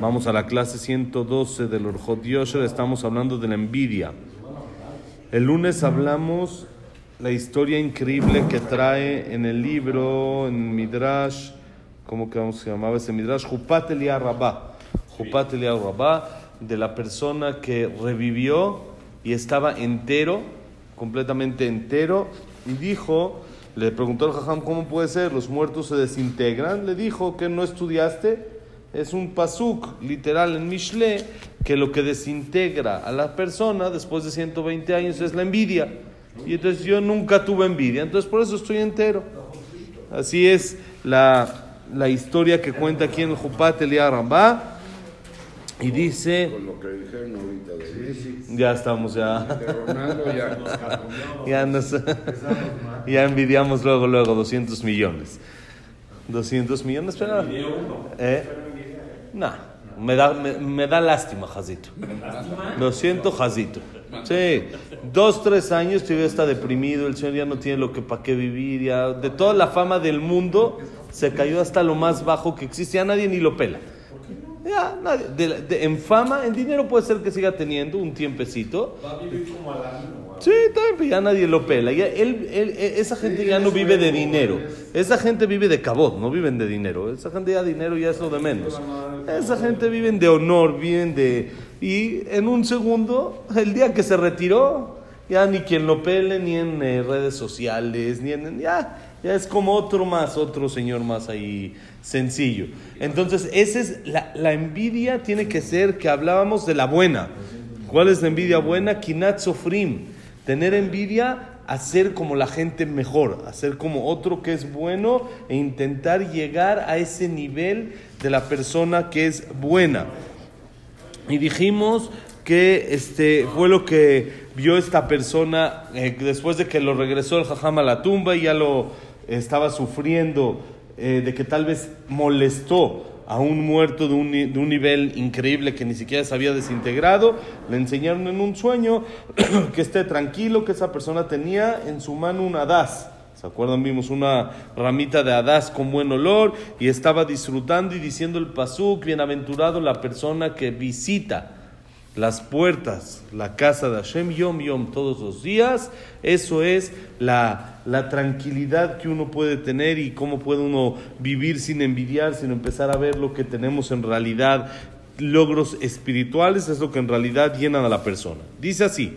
Vamos a la clase 112 del Orjot Yosher. Estamos hablando de la envidia. El lunes hablamos la historia increíble que trae en el libro, en Midrash, ¿cómo que se llamaba ese Midrash? Jupat Eliah Rabá. Jupat de la persona que revivió y estaba entero, completamente entero, y dijo, le preguntó al Jajam, ¿cómo puede ser? ¿Los muertos se desintegran? Le dijo que no estudiaste. Es un pasuk literal en Mishle que lo que desintegra a la persona después de 120 años es la envidia. Y entonces yo nunca tuve envidia, entonces por eso estoy entero. Así es la, la historia que cuenta aquí en el Jupat Rambá. Y dice. Con lo que dijeron ahorita de Messi, Ya estamos, ya. de Ronaldo, ya. Ya, nos- ya envidiamos luego, luego 200 millones. 200 millones, pero. ¿Eh? Me da, me, me da lástima, Jazito. Lo siento, Jazito. Sí, dos, tres años todavía está deprimido, el señor ya no tiene lo que para qué vivir, ya de toda la fama del mundo se cayó hasta lo más bajo que existe, ya nadie ni lo pela. Ya, nadie, de- de- en fama, en dinero puede ser que siga teniendo un tiempecito, Sí, está bien, pero ya nadie lo pela. Ya él- él- e- esa gente ya no vive de dinero. Esa gente vive de cabot, no viven de dinero. Esa gente ya dinero ya es lo de menos. Esa gente viven de honor, viven de... Y en un segundo, el día que se retiró, ya ni quien lo pele, ni en eh, redes sociales, ni en... Ya, ya es como otro más, otro señor más ahí sencillo. Entonces, esa es la, envidia tiene que ser que hablábamos de la buena. ¿Cuál es la envidia buena? Kinat sofrim. Tener envidia, hacer como la gente mejor, hacer como otro que es bueno e intentar llegar a ese nivel de la persona que es buena. Y dijimos que este fue lo que vio esta persona eh, después de que lo regresó el jajam a la tumba y ya lo estaba sufriendo eh, de que tal vez molestó a un muerto de un, de un nivel increíble que ni siquiera se había desintegrado. Le enseñaron en un sueño que esté tranquilo, que esa persona tenía en su mano un hadas. ¿Se acuerdan? Vimos una ramita de hadas con buen olor y estaba disfrutando y diciendo el pasuk, bienaventurado la persona que visita las puertas, la casa de Hashem Yom Yom todos los días. Eso es la, la tranquilidad que uno puede tener y cómo puede uno vivir sin envidiar, sino empezar a ver lo que tenemos en realidad, logros espirituales, es lo que en realidad llenan a la persona. Dice así.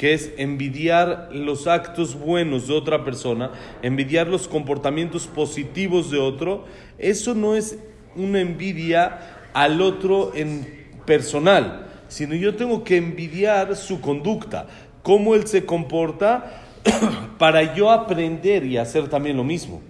que es envidiar los actos buenos de otra persona, envidiar los comportamientos positivos de otro, eso no es una envidia al otro en personal, sino yo tengo que envidiar su conducta, cómo él se comporta para yo aprender y hacer también lo mismo.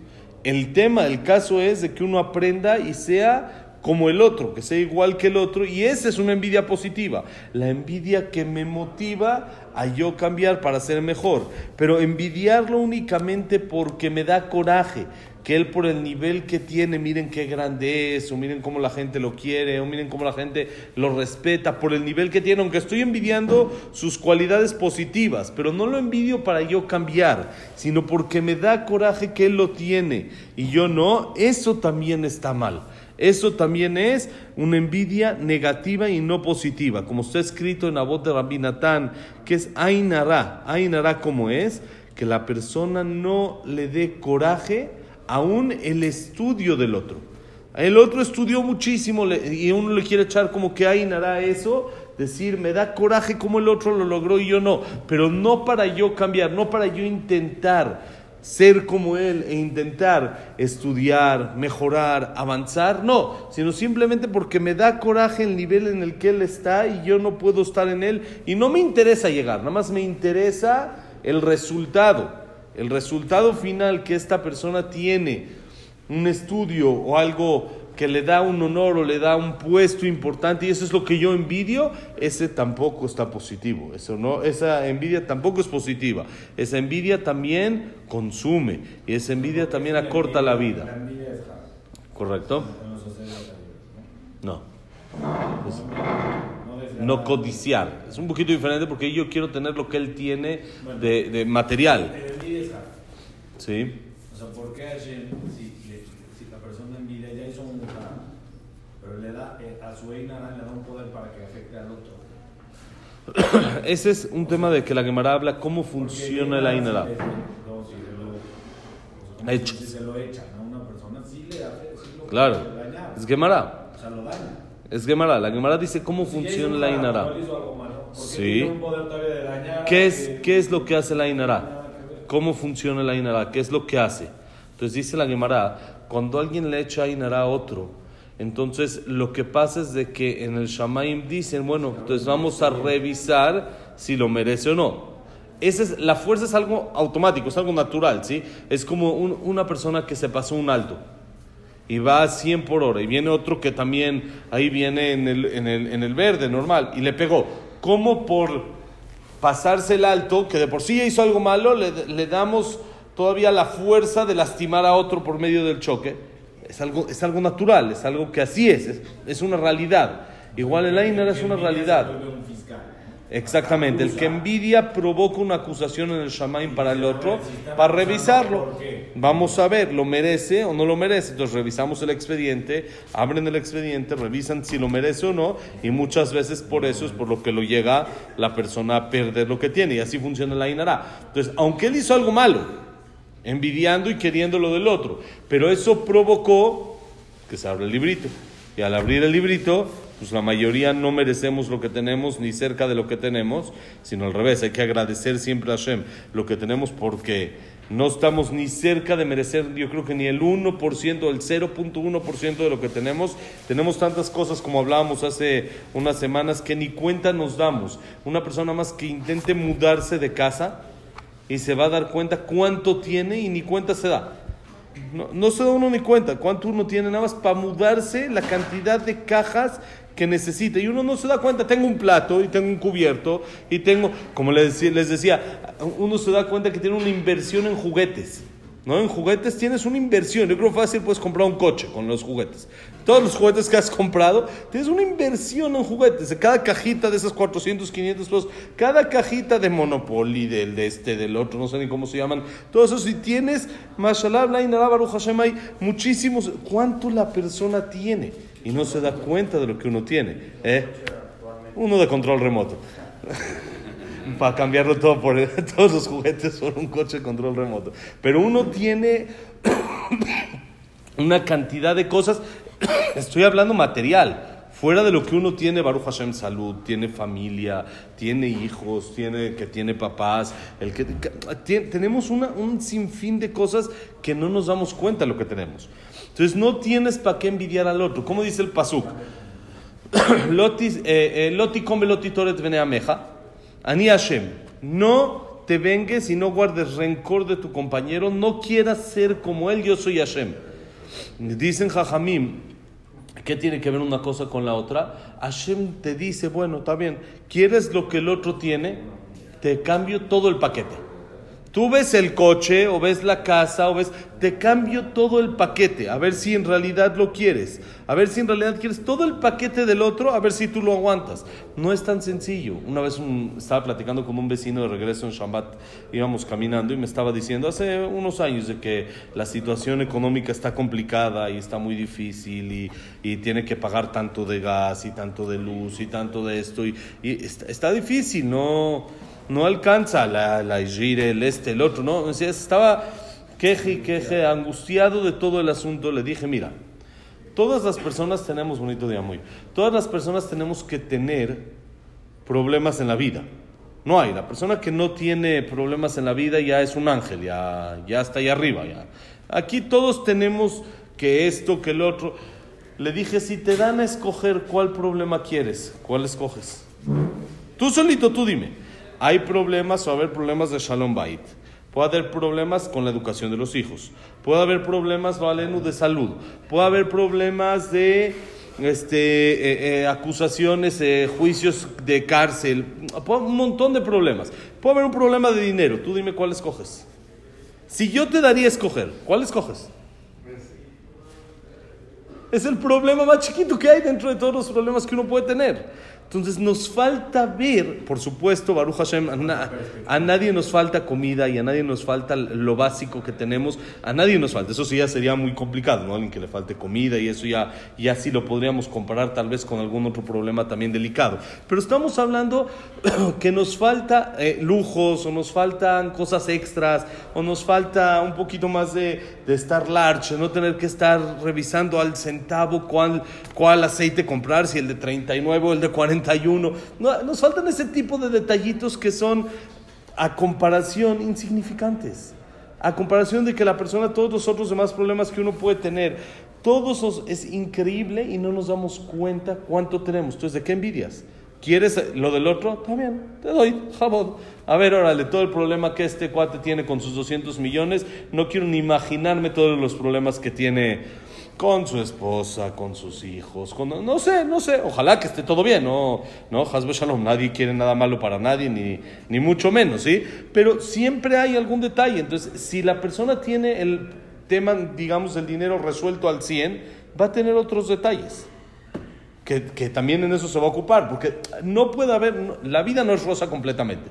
El tema, el caso es de que uno aprenda y sea como el otro, que sea igual que el otro, y esa es una envidia positiva, la envidia que me motiva a yo cambiar para ser mejor, pero envidiarlo únicamente porque me da coraje, que él por el nivel que tiene, miren qué grande es, o miren cómo la gente lo quiere, o miren cómo la gente lo respeta, por el nivel que tiene, aunque estoy envidiando sus cualidades positivas, pero no lo envidio para yo cambiar, sino porque me da coraje que él lo tiene y yo no, eso también está mal. Eso también es una envidia negativa y no positiva, como está escrito en la voz de Rabbi Natán, que es Ainara. Ainara, como es? Que la persona no le dé coraje aún el estudio del otro. El otro estudió muchísimo y uno le quiere echar como que Ainara eso, decir, me da coraje como el otro lo logró y yo no, pero no para yo cambiar, no para yo intentar ser como Él e intentar estudiar, mejorar, avanzar, no, sino simplemente porque me da coraje el nivel en el que Él está y yo no puedo estar en Él y no me interesa llegar, nada más me interesa el resultado, el resultado final que esta persona tiene, un estudio o algo que le da un honor o le da un puesto importante y eso es lo que yo envidio, ese tampoco está positivo. Eso no, esa envidia tampoco es positiva. Esa envidia también consume y esa envidia también acorta la vida. ¿Correcto? No. Es- ¿no? Codiciar. Es un poquito diferente porque yo quiero tener lo que él tiene de, de material. ¿Sí? O sea, ¿por qué Hashem, si, le- si la persona envidia, ya hizo un jala, pero le da eh, a su le da un poder para que afecte al otro? Ese es un tema de que la Gemara habla cómo funciona el Ainara. Si, no, si se lo, o sea, Hecho. si se lo echan a una persona, sí le hace, sí lo Claro. dañar. Es Gemara. O sea, lo daña. Es Gemara. La Gemara dice cómo Si funciona jala, Ainara. pero él hizo algo malo, ¿por qué Sí. tiene un poder todavía de dañar? ¿Qué es, Que- ¿Qué es lo que hace el Ainara? ¿Cómo funciona el Ainara? ¿Qué es lo que hace? Entonces dice la Gemara, cuando alguien le echa Ainara a otro, entonces lo que pasa es de que en el Shamaim dicen, bueno, entonces vamos a revisar si lo merece o no. Esa es, la fuerza es algo automático, es algo natural, ¿sí? Es como un- una persona que se pasó un alto y va a 100 por hora y viene otro que también ahí viene en el, en el, en el verde normal y le pegó. ¿Cómo por pasarse el alto, que de por sí ya hizo algo malo, le, le damos todavía la fuerza de lastimar a otro por medio del choque? Es algo, es algo natural, es algo que así es, es, es una realidad. Igual el Einar es una realidad. Exactamente, el que envidia provoca una acusación en el Shamaim para el otro, para revisarlo. Vamos a ver, ¿lo merece o no lo merece? Entonces revisamos el expediente, abren el expediente, revisan si lo merece o no, y muchas veces por eso es por lo que lo llega la persona a perder lo que tiene, y así funciona la Inara. Entonces, aunque él hizo algo malo, envidiando y queriendo lo del otro, pero eso provocó que se abra el librito. Y al abrir el librito, pues la mayoría no merecemos lo que tenemos ni cerca de lo que tenemos, sino al revés, hay que agradecer siempre a Hashem lo que tenemos porque no estamos ni cerca de merecer, yo creo que ni el 1%, el 0.1% de lo que tenemos. Tenemos tantas cosas como hablábamos hace unas semanas que ni cuenta nos damos. Una persona más que intente mudarse de casa y se va a dar cuenta cuánto tiene y ni cuenta se da. No, no se da uno ni cuenta cuánto uno tiene nada más para mudarse, la cantidad de cajas que necesita. Y uno no se da cuenta, tengo un plato y tengo un cubierto y tengo, como les les decía, uno se da cuenta que tiene una inversión en juguetes. ¿No? En juguetes tienes una inversión. Yo creo fácil puedes comprar un coche con los juguetes. Todos los juguetes que has comprado, tienes una inversión en juguetes. Cada cajita de esas 400, 500 pesos, cada cajita de Monopoly, del de este, del otro, no sé ni cómo se llaman. Todo eso, si tienes, mashallah, baruch Hashem, hay muchísimos. ¿Cuánto la persona tiene? Y no se da cuenta de lo que uno tiene. ¿eh? Uno de control remoto. para cambiarlo todo por todos los juguetes por un coche de control remoto. Pero uno tiene una cantidad de cosas, estoy hablando material, fuera de lo que uno tiene, Baruch Hashem salud, tiene familia, tiene hijos, tiene que tiene papás, el que tiene- tenemos una, un sinfín de cosas que no nos damos cuenta lo que tenemos. Entonces no tienes para qué envidiar al otro. ¿Cómo dice el pasuk? Loti, eh, eh, Loti come Loti toret bene ameja. Ani Hashem. No te vengues y no guardes rencor de tu compañero. No quieras ser como él. Yo soy Hashem. Dicen Jajamim. ¿Qué tiene que ver una cosa con la otra? Hashem te dice, bueno, está bien, ¿quieres lo que el otro tiene? Te cambio todo el paquete. Tú ves el coche o ves la casa o ves, te cambio todo el paquete, a ver si en realidad lo quieres, a ver si en realidad quieres todo el paquete del otro, a ver si tú lo aguantas. No es tan sencillo. Una vez un- estaba platicando con un vecino de regreso en Shabbat, íbamos caminando y me estaba diciendo hace unos años de que la situación económica está complicada y está muy difícil y, y tiene que pagar tanto de gas y tanto de luz y tanto de esto y, está difícil, no no alcanza la, la el este, el otro, ¿no? Estaba queje queje, angustiado de todo el asunto. Le dije, mira, todas las personas tenemos, bonito día muy, todas las personas tenemos que tener problemas en la vida. No hay, la persona que no tiene problemas en la vida ya es un ángel, ya, ya está ahí arriba. Ya. Aquí todos tenemos que esto, que el otro. Le dije, si te dan a escoger cuál problema quieres, ¿cuál escoges? Tú solito, tú dime. Hay problemas o haber problemas de Shalom Bait. Puede haber problemas con la educación de los hijos. Puede haber problemas, de salud. Puede haber problemas de este, eh, eh, acusaciones, eh, juicios de cárcel. Puede- un montón de problemas. Puede haber un problema de dinero. Tú dime cuál escoges. Si yo te daría a escoger, ¿cuál escoges? Es el problema más chiquito que hay dentro de todos los problemas que uno puede tener. Entonces nos falta ver, por supuesto, Baruch Hashem, a, na- a nadie nos falta comida y a nadie nos falta lo básico que tenemos, a nadie nos falta. Eso sí ya sería muy complicado, ¿no? Alguien que le falte comida y eso ya, ya sí lo podríamos comparar tal vez con algún otro problema también delicado. Pero estamos hablando que nos falta eh, lujos o nos faltan cosas extras o nos falta un poquito más de, de estar large, no tener que estar revisando al centavo cuál, cuál aceite comprar, si el de 39 o el de 41. No, nos faltan ese tipo de detallitos que son a comparación insignificantes. A comparación de que la persona, todos los otros demás problemas que uno puede tener, todos es increíble y no nos damos cuenta cuánto tenemos. Entonces, ¿de qué envidias? ¿Quieres lo del otro? Bien, te doy, jabón. A ver, órale, todo el problema que este cuate tiene con sus 200 millones, no quiero ni imaginarme todos los problemas que tiene con su esposa, con sus hijos, con, no sé, no sé, ojalá que esté todo bien, no, no, Hasbe Shalom, nadie quiere nada malo para nadie, ni, ni mucho menos, ¿sí? Pero siempre hay algún detalle, entonces, si la persona tiene el tema, digamos, el dinero resuelto al 100, va a tener otros detalles que, que también en eso se va a ocupar, porque no puede haber, la vida no es rosa completamente.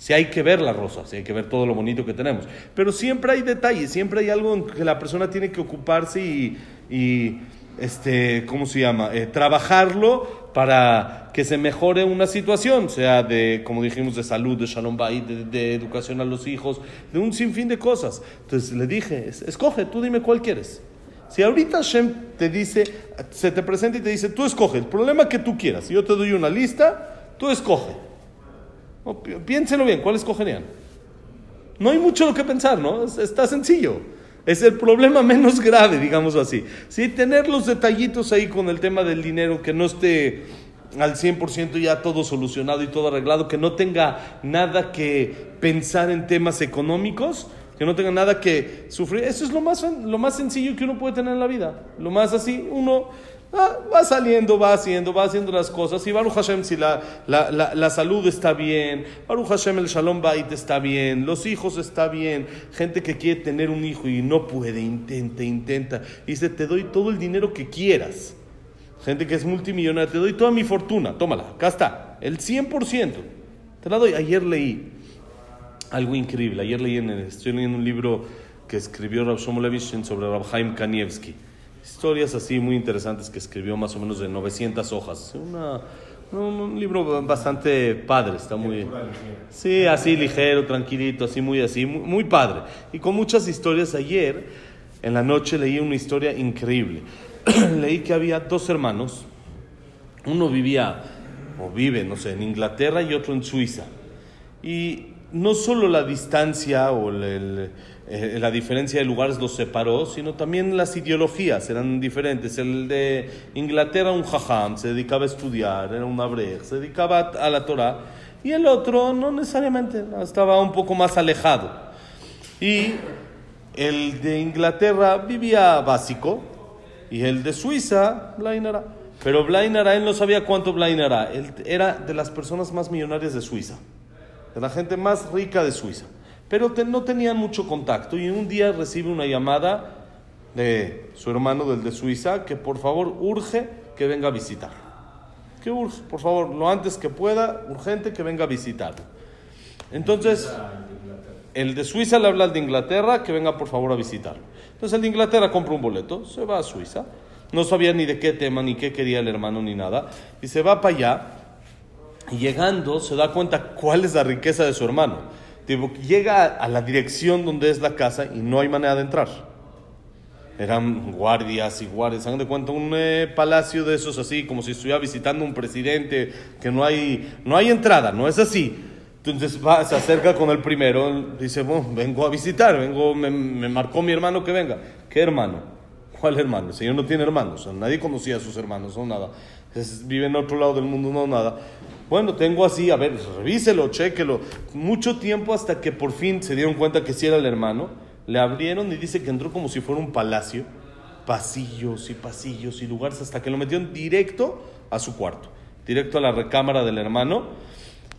Si hay que ver la rosa, si hay que ver todo lo bonito que tenemos. Pero siempre hay detalles, siempre hay algo en que la persona tiene que ocuparse y, y, este, ¿cómo se llama? Eh, trabajarlo para que se mejore una situación, sea de, como dijimos, de salud, de shalom bayit, de, de educación a los hijos, de un sinfín de cosas. Entonces le dije, es- escoge, tú dime cuál quieres. Si ahorita Hashem te dice, se te presenta y te dice, tú escoge el problema que tú quieras, yo te doy una lista, tú escoge. No, pi- piénselo bien, ¿cuál escogerían? No hay mucho lo que pensar, ¿no? Es- está sencillo. Es el problema menos grave, digamos así. Sí, tener los detallitos ahí con el tema del dinero, que no esté al 100% ya todo solucionado y todo arreglado, que no tenga nada que pensar en temas económicos, que no tenga nada que sufrir. Eso es lo más, lo más sencillo que uno puede tener en la vida. Lo más así, uno ah, va saliendo, va haciendo, va haciendo las cosas. Y Baruch Hashem, si la, la, la, salud está bien, Baruch Hashem, el Shalom Bait está bien, los hijos está bien, gente que quiere tener un hijo y no puede, intenta, intenta. Y dice, te doy todo el dinero que quieras. Gente que es multimillonaria, te doy toda mi fortuna, tómala, acá está, el 100%. Te la doy. Ayer leí algo increíble. Ayer leí en el- estoy leyendo un libro que escribió Rav Shlomo Levishin sobre Rav Chaim Kanievski. Historias así muy interesantes que escribió más o menos de 900 hojas. Una, un, un libro bastante padre, está muy... Sí, así ligero, tranquilito, así muy así, muy, muy padre. Y con muchas historias. Ayer, en la noche, leí una historia increíble. leí que había dos hermanos. Uno vivía, o vive, no sé, en Inglaterra y otro en Suiza. Y no solo la distancia o eh, la diferencia de lugares los separó, sino también las ideologías eran diferentes. El de Inglaterra, un jajam, se dedicaba a estudiar, era un abrej, se dedicaba a la Torah. Y el otro, no necesariamente, estaba un poco más alejado. Y el de Inglaterra vivía básico y el de Suiza, Blainara. Pero Blainara, él no sabía cuánto Blainara. Él era de las personas más millonarias de Suiza, de la gente más rica de Suiza. Pero no tenían mucho contacto y un día recibe una llamada de su hermano del de Suiza que por favor urge que venga a visitar. Que urge, por favor, lo antes que pueda, urgente que venga a visitar. Entonces, el de Suiza le habla al de Inglaterra que venga por favor a visitarlo. Entonces el de Inglaterra compra un boleto, se va a Suiza, no sabía ni de qué tema, ni qué quería el hermano, ni nada, y se va para allá, llegando se da cuenta cuál es la riqueza de su hermano. Tipo, llega a la dirección donde es la casa y no hay manera de entrar. Eran guardias y guardias, hagan de cuenta un eh, palacio de esos así, como si estuviera visitando un presidente, que no hay, no hay entrada, no es así. Entonces va, se acerca con el primero, dice, bueno, vengo a visitar, vengo, me, me marcó mi hermano que venga. ¿Qué hermano? ¿Cuál hermano? El señor no tiene hermanos, nadie conocía a sus hermanos, no nada. Es- vive en otro lado del mundo, no nada. Bueno, tengo así, a ver, revíselo, chéquelo. Mucho tiempo hasta que por fin se dieron cuenta que sí era el hermano. Le abrieron y dice que entró como si fuera un palacio. Pasillos y pasillos y lugares hasta que lo metieron directo a su cuarto. Directo a la recámara del hermano.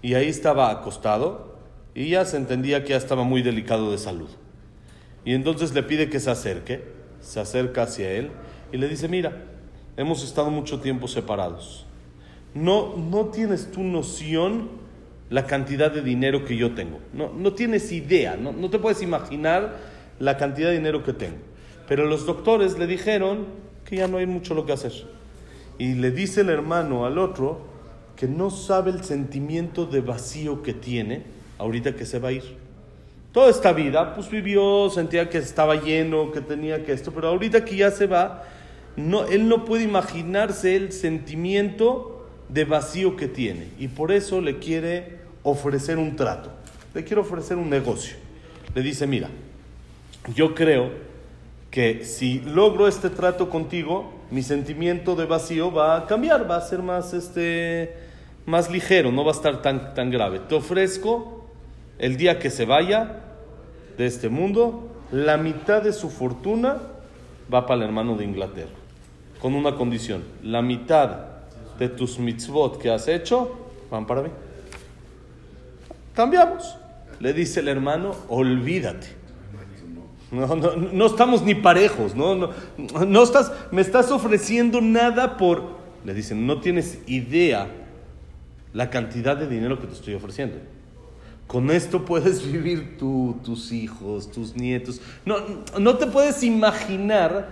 Y ahí estaba acostado. Y ya se entendía que ya estaba muy delicado de salud. Y entonces le pide que se acerque. Se acerca hacia él y le dice, mira, hemos estado mucho tiempo separados. No, no tienes tu noción la cantidad de dinero que yo tengo. No, no tienes idea, no, no te puedes imaginar la cantidad de dinero que tengo. Pero los doctores le dijeron que ya no hay mucho lo que hacer. Y le dice el hermano al otro que no sabe el sentimiento de vacío que tiene ahorita que se va a ir. Toda esta vida, pues vivió, sentía que estaba lleno, que tenía que esto, pero ahorita que ya se va, no, él no puede imaginarse el sentimiento de vacío que tiene. Y por eso le quiere ofrecer un trato, le quiere ofrecer un negocio. Le dice, mira, yo creo que si logro este trato contigo, mi sentimiento de vacío va a cambiar, va a ser más, este, más ligero, no va a estar tan, tan grave. Te ofrezco el día que se vaya de este mundo, la mitad de su fortuna va para el hermano de Inglaterra, con una condición, la mitad de tus mitzvot que has hecho van para mí. Cambiamos. Le dice el hermano, olvídate. No, no, no estamos ni parejos, no, no, no estás, me estás ofreciendo nada por... Le dicen, no tienes idea la cantidad de dinero que te estoy ofreciendo. Con esto puedes vivir tú, tus hijos, tus nietos. No, no te puedes imaginar,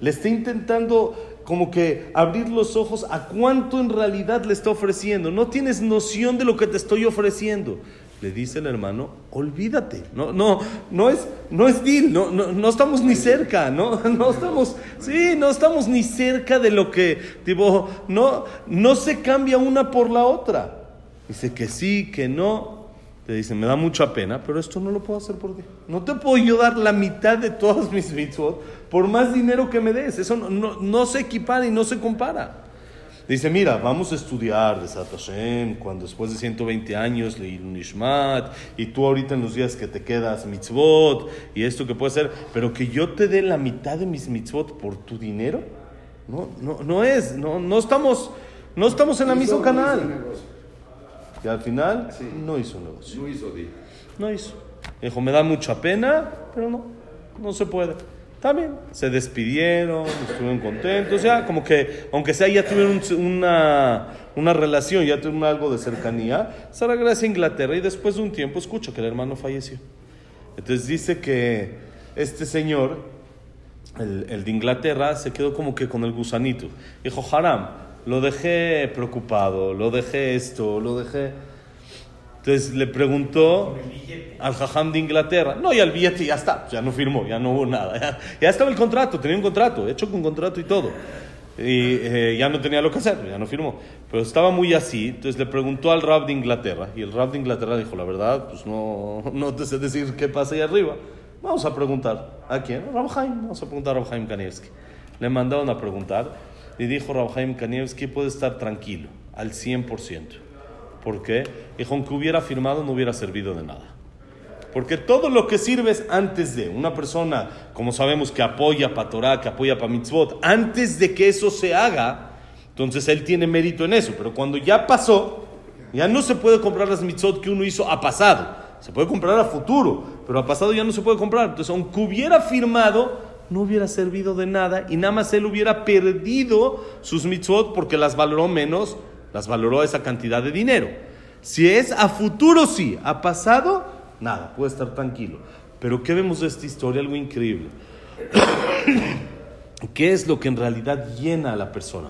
le está intentando como que abrir los ojos a cuánto en realidad le está ofreciendo. No tienes noción de lo que te estoy ofreciendo. Le dice el hermano, olvídate. No, no, no es, no es deal, no, no, no estamos ni cerca, no, no estamos, sí, no estamos ni cerca de lo que, tipo, no, no se cambia una por la otra. Dice que sí, que no. Te dicen, me da mucha pena, pero esto no lo puedo hacer por ti. No te puedo yo dar la mitad de todos mis mitzvot por más dinero que me des. Eso no, no, se equipara y no se compara. Dice, mira, vamos a estudiar de Hashem, cuando después de 120 años leí un Ishmat, y tú ahorita en los días que te quedas mitzvot, y esto que puede ser, pero que yo te dé la mitad de mis mitzvot por tu dinero, no, no, no es, no, no, estamos, no estamos en el mismo canal. Y al final no hizo negocio. No hizo di. No hizo. Dijo, me da mucha pena, pero no, no se puede. También se despidieron, estuvieron contentos, ya como que, aunque sea, ya tuvieron una, una relación, ya tuvieron algo de cercanía, se regresa a Inglaterra y después de un tiempo escucha que el hermano falleció. Entonces dice que este señor, el, el de Inglaterra, se quedó como que con el gusanito. Dijo, Haram, lo dejé preocupado, lo dejé esto, lo dejé... Entonces le preguntó al jajam de Inglaterra, no, y al billete ya está, ya no firmó, ya no hubo nada, ya, estaba el contrato, tenía un contrato, hecho con contrato y todo. Y eh, ya no tenía lo que hacer, ya no firmó. Pero estaba muy así, entonces le preguntó al rab de Inglaterra, y el rab de Inglaterra dijo, la verdad, pues no, no te sé decir qué pasa ahí arriba. Vamos a preguntar, ¿a quién? A Rab vamos a preguntar a Rab Haim Kanievski. Le mandaron a preguntar, y dijo Rabhaim Kanievski, puede estar tranquilo, al 100%. ¿Por qué? Dijo, aunque hubiera firmado, no hubiera servido de nada. Porque todo lo que sirve es antes de una persona, como sabemos, que apoya para Torah, que apoya para mitzvot, antes de que eso se haga, entonces él tiene mérito en eso. Pero cuando ya pasó, ya no se puede comprar las mitzvot que uno hizo a pasado. Se puede comprar a futuro, pero a pasado ya no se puede comprar. Entonces, aunque hubiera firmado, no hubiera servido de nada y nada más él hubiera perdido sus mitzvot porque las valoró menos, las valoró esa cantidad de dinero. Si es a futuro, sí, a pasado, nada, puede estar tranquilo. Pero ¿qué vemos de esta historia? Algo increíble. ¿Qué es lo que en realidad llena a la persona?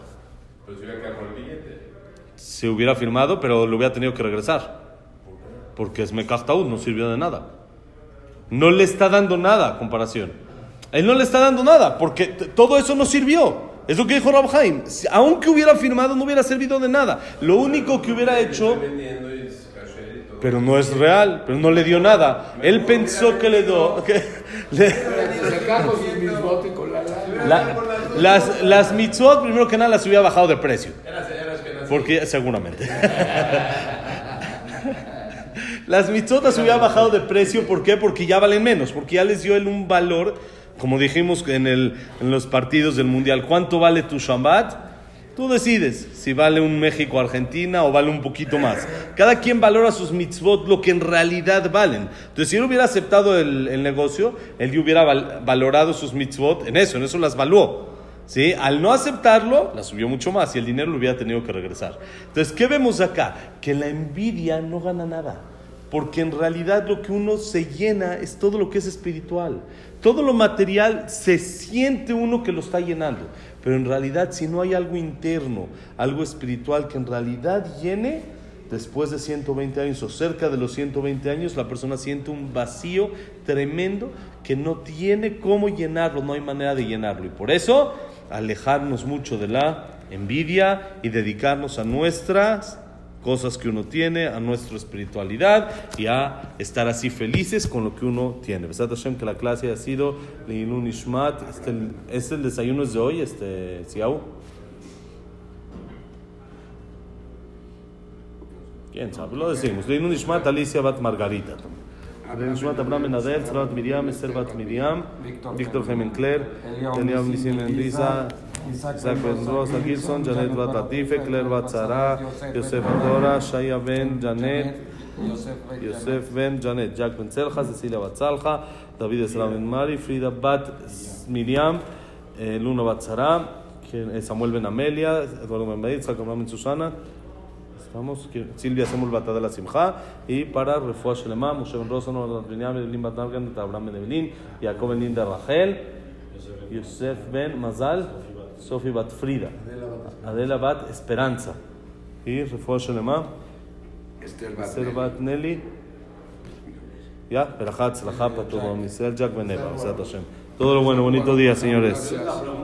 Pues hubiera quedado el billete. Se hubiera firmado, pero lo hubiera tenido que regresar. Porque es Mekachtaud, no sirvió de nada. No le está dando nada a comparación. Él no le está dando nada, porque todo eso no sirvió. Es lo que dijo Rab Haim. Aunque hubiera firmado, no hubiera servido de nada. Lo único que hubiera hecho. Pero no es real, pero no le dio nada. Él pensó que le dio. Que le, la, las, las mitzvot, primero que nada, las hubiera bajado de precio. Porque, seguramente. Las mitzotas hubieran bajado de precio, ¿por qué? Porque ya valen menos, porque ya les dio él un valor, como dijimos en, el, en los partidos del Mundial. ¿Cuánto vale tu Shabbat? Tú decides si vale un México-Argentina o vale un poquito más. Cada quien valora sus mitzvot lo que en realidad valen. Entonces, si él hubiera aceptado el, el negocio, él hubiera val- valorado sus mitzvot en eso, en eso las valuó. ¿Sí? Al no aceptarlo, la subió mucho más y el dinero lo hubiera tenido que regresar. Entonces, ¿qué vemos acá? Que la envidia no gana nada. Porque en realidad lo que uno se llena es todo lo que es espiritual. Todo lo material se siente uno que lo está llenando. Pero en realidad si no hay algo interno, algo espiritual que en realidad llene, después de 120 años o cerca de los 120 años, la persona siente un vacío tremendo que no tiene cómo llenarlo, no hay manera de llenarlo. Y por eso, alejarnos mucho de la envidia y dedicarnos a nuestras cosas que uno tiene, a nuestra espiritualidad y a estar así felices con lo que uno tiene. Besat Hashem, que la clase ha sido Leilun Ishmat. Este, este el desayuno es de hoy, este, Siau. ¿Quién sabe? Lo decimos. Leilun Ishmat, Alicia Bat Margarita. Ben Adel, Sarah Bat Miriam, Esther Bat Miriam, Víctor Gemen Claire, Eliab Nisim Elisa, Isaac Ben Rosa Gilson, Janet Bat Latife, Claire Bat Zara, Yosef Adora, Shaya Ben Janet, Yosef Ben Janet, Jack Ben Selja, Cecilia Bat Salja, David Ben Mari, Frida Bat Miriam, eh, Luna Bat Zara, que- eh, Samuel Ben Amelia, Eduardo Ben Baid, Isaac Abraham Ben Susana, Silvia Semul Batá de la Simja y para Refuah Shelema, Moshe Ben Rosa, Noah Binyamin, Evelyn Bat Nargan, Abraham Ben Evelyn, Jacob Ben Linda Rachel, Yosef Ben Mazal, Sofi Bat Frida, Adela Bat Esperanza. Y Refuah Shelema, Esther Bat Esther Bat Nelly, ya, Berajat, para todo Israel, Jack Ben Eva, Besat Hashem. Todo lo bueno, bonito día, señores.